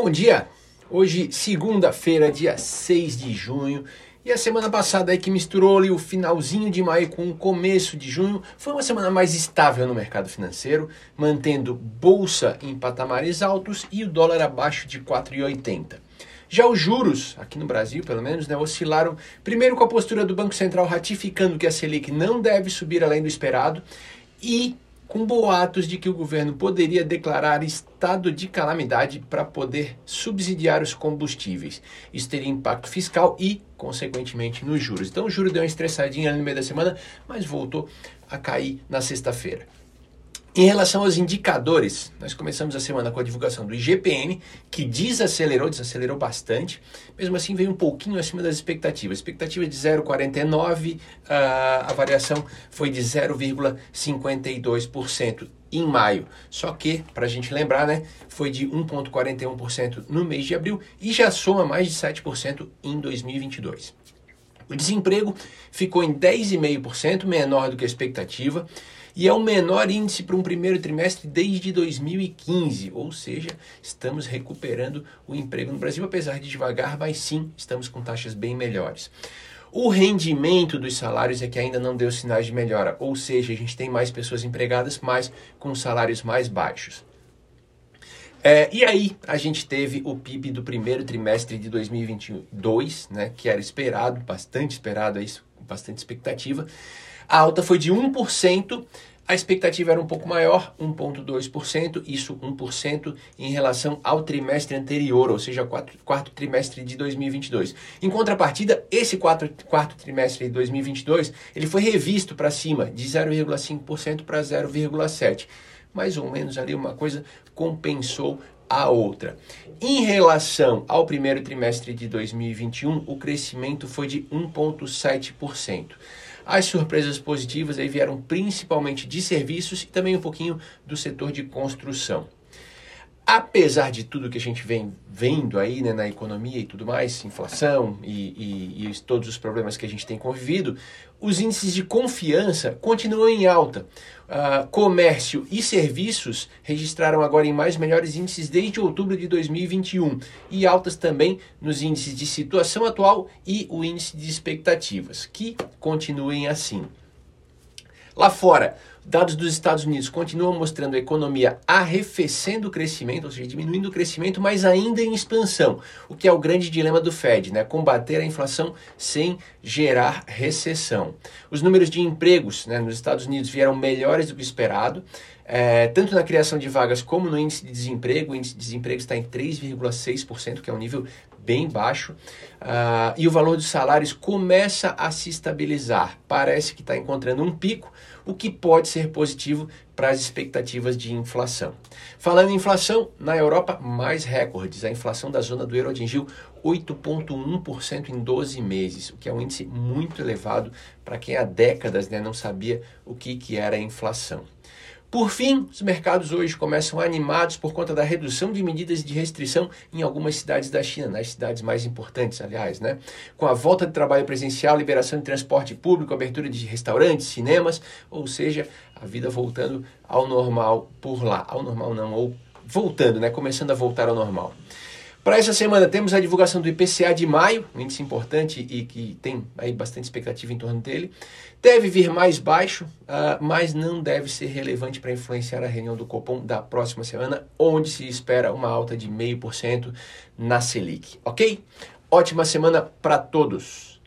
Bom dia! Hoje, segunda-feira, dia 6 de junho, e a semana passada aí que misturou ali o finalzinho de maio com o começo de junho, foi uma semana mais estável no mercado financeiro, mantendo bolsa em patamares altos e o dólar abaixo de 4,80. Já os juros, aqui no Brasil pelo menos, né, oscilaram primeiro com a postura do Banco Central ratificando que a Selic não deve subir além do esperado e com boatos de que o governo poderia declarar estado de calamidade para poder subsidiar os combustíveis. Isso teria impacto fiscal e, consequentemente, nos juros. Então o juro deu uma estressadinha no meio da semana, mas voltou a cair na sexta-feira. Em relação aos indicadores, nós começamos a semana com a divulgação do IGPM, que desacelerou, desacelerou bastante, mesmo assim veio um pouquinho acima das expectativas. Expectativa de 0,49, a variação foi de 0,52% em maio. Só que, para a gente lembrar, né, foi de 1,41% no mês de abril e já soma mais de 7% em 2022. O desemprego ficou em 10,5%, menor do que a expectativa e é o menor índice para um primeiro trimestre desde 2015, ou seja, estamos recuperando o emprego no Brasil, apesar de devagar, mas sim, estamos com taxas bem melhores. O rendimento dos salários é que ainda não deu sinais de melhora, ou seja, a gente tem mais pessoas empregadas, mas com salários mais baixos. É, e aí a gente teve o PIB do primeiro trimestre de 2022, né, que era esperado, bastante esperado, isso, bastante expectativa. A alta foi de 1%, a expectativa era um pouco maior, 1,2%, isso 1% em relação ao trimestre anterior, ou seja, quarto, quarto trimestre de 2022. Em contrapartida, esse quarto, quarto trimestre de 2022, ele foi revisto para cima, de 0,5% para 0,7%. Mais ou menos ali uma coisa compensou a outra. Em relação ao primeiro trimestre de 2021, o crescimento foi de 1,7%. As surpresas positivas aí vieram principalmente de serviços e também um pouquinho do setor de construção. Apesar de tudo que a gente vem vendo aí né, na economia e tudo mais, inflação e, e, e todos os problemas que a gente tem convivido, os índices de confiança continuam em alta. Uh, comércio e serviços registraram agora em mais melhores índices desde outubro de 2021 e altas também nos índices de situação atual e o índice de expectativas, que continuem assim. Lá fora, dados dos Estados Unidos continuam mostrando a economia arrefecendo o crescimento, ou seja, diminuindo o crescimento, mas ainda em expansão, o que é o grande dilema do Fed, né? Combater a inflação sem gerar recessão. Os números de empregos né, nos Estados Unidos vieram melhores do que esperado, é, tanto na criação de vagas como no índice de desemprego. O índice de desemprego está em 3,6%, que é um nível bem baixo, uh, e o valor dos salários começa a se estabilizar. Parece que está encontrando um pico, o que pode ser positivo para as expectativas de inflação. Falando em inflação, na Europa, mais recordes. A inflação da zona do euro atingiu 8,1% em 12 meses, o que é um índice muito elevado para quem há décadas né, não sabia o que, que era a inflação. Por fim, os mercados hoje começam animados por conta da redução de medidas de restrição em algumas cidades da China, nas cidades mais importantes, aliás, né? Com a volta de trabalho presencial, liberação de transporte público, abertura de restaurantes, cinemas, ou seja, a vida voltando ao normal por lá. Ao normal não, ou voltando, né? Começando a voltar ao normal. Para essa semana temos a divulgação do IPCA de maio, um índice importante e que tem aí bastante expectativa em torno dele. Deve vir mais baixo, uh, mas não deve ser relevante para influenciar a reunião do Copom da próxima semana, onde se espera uma alta de 0,5% na Selic, ok? Ótima semana para todos!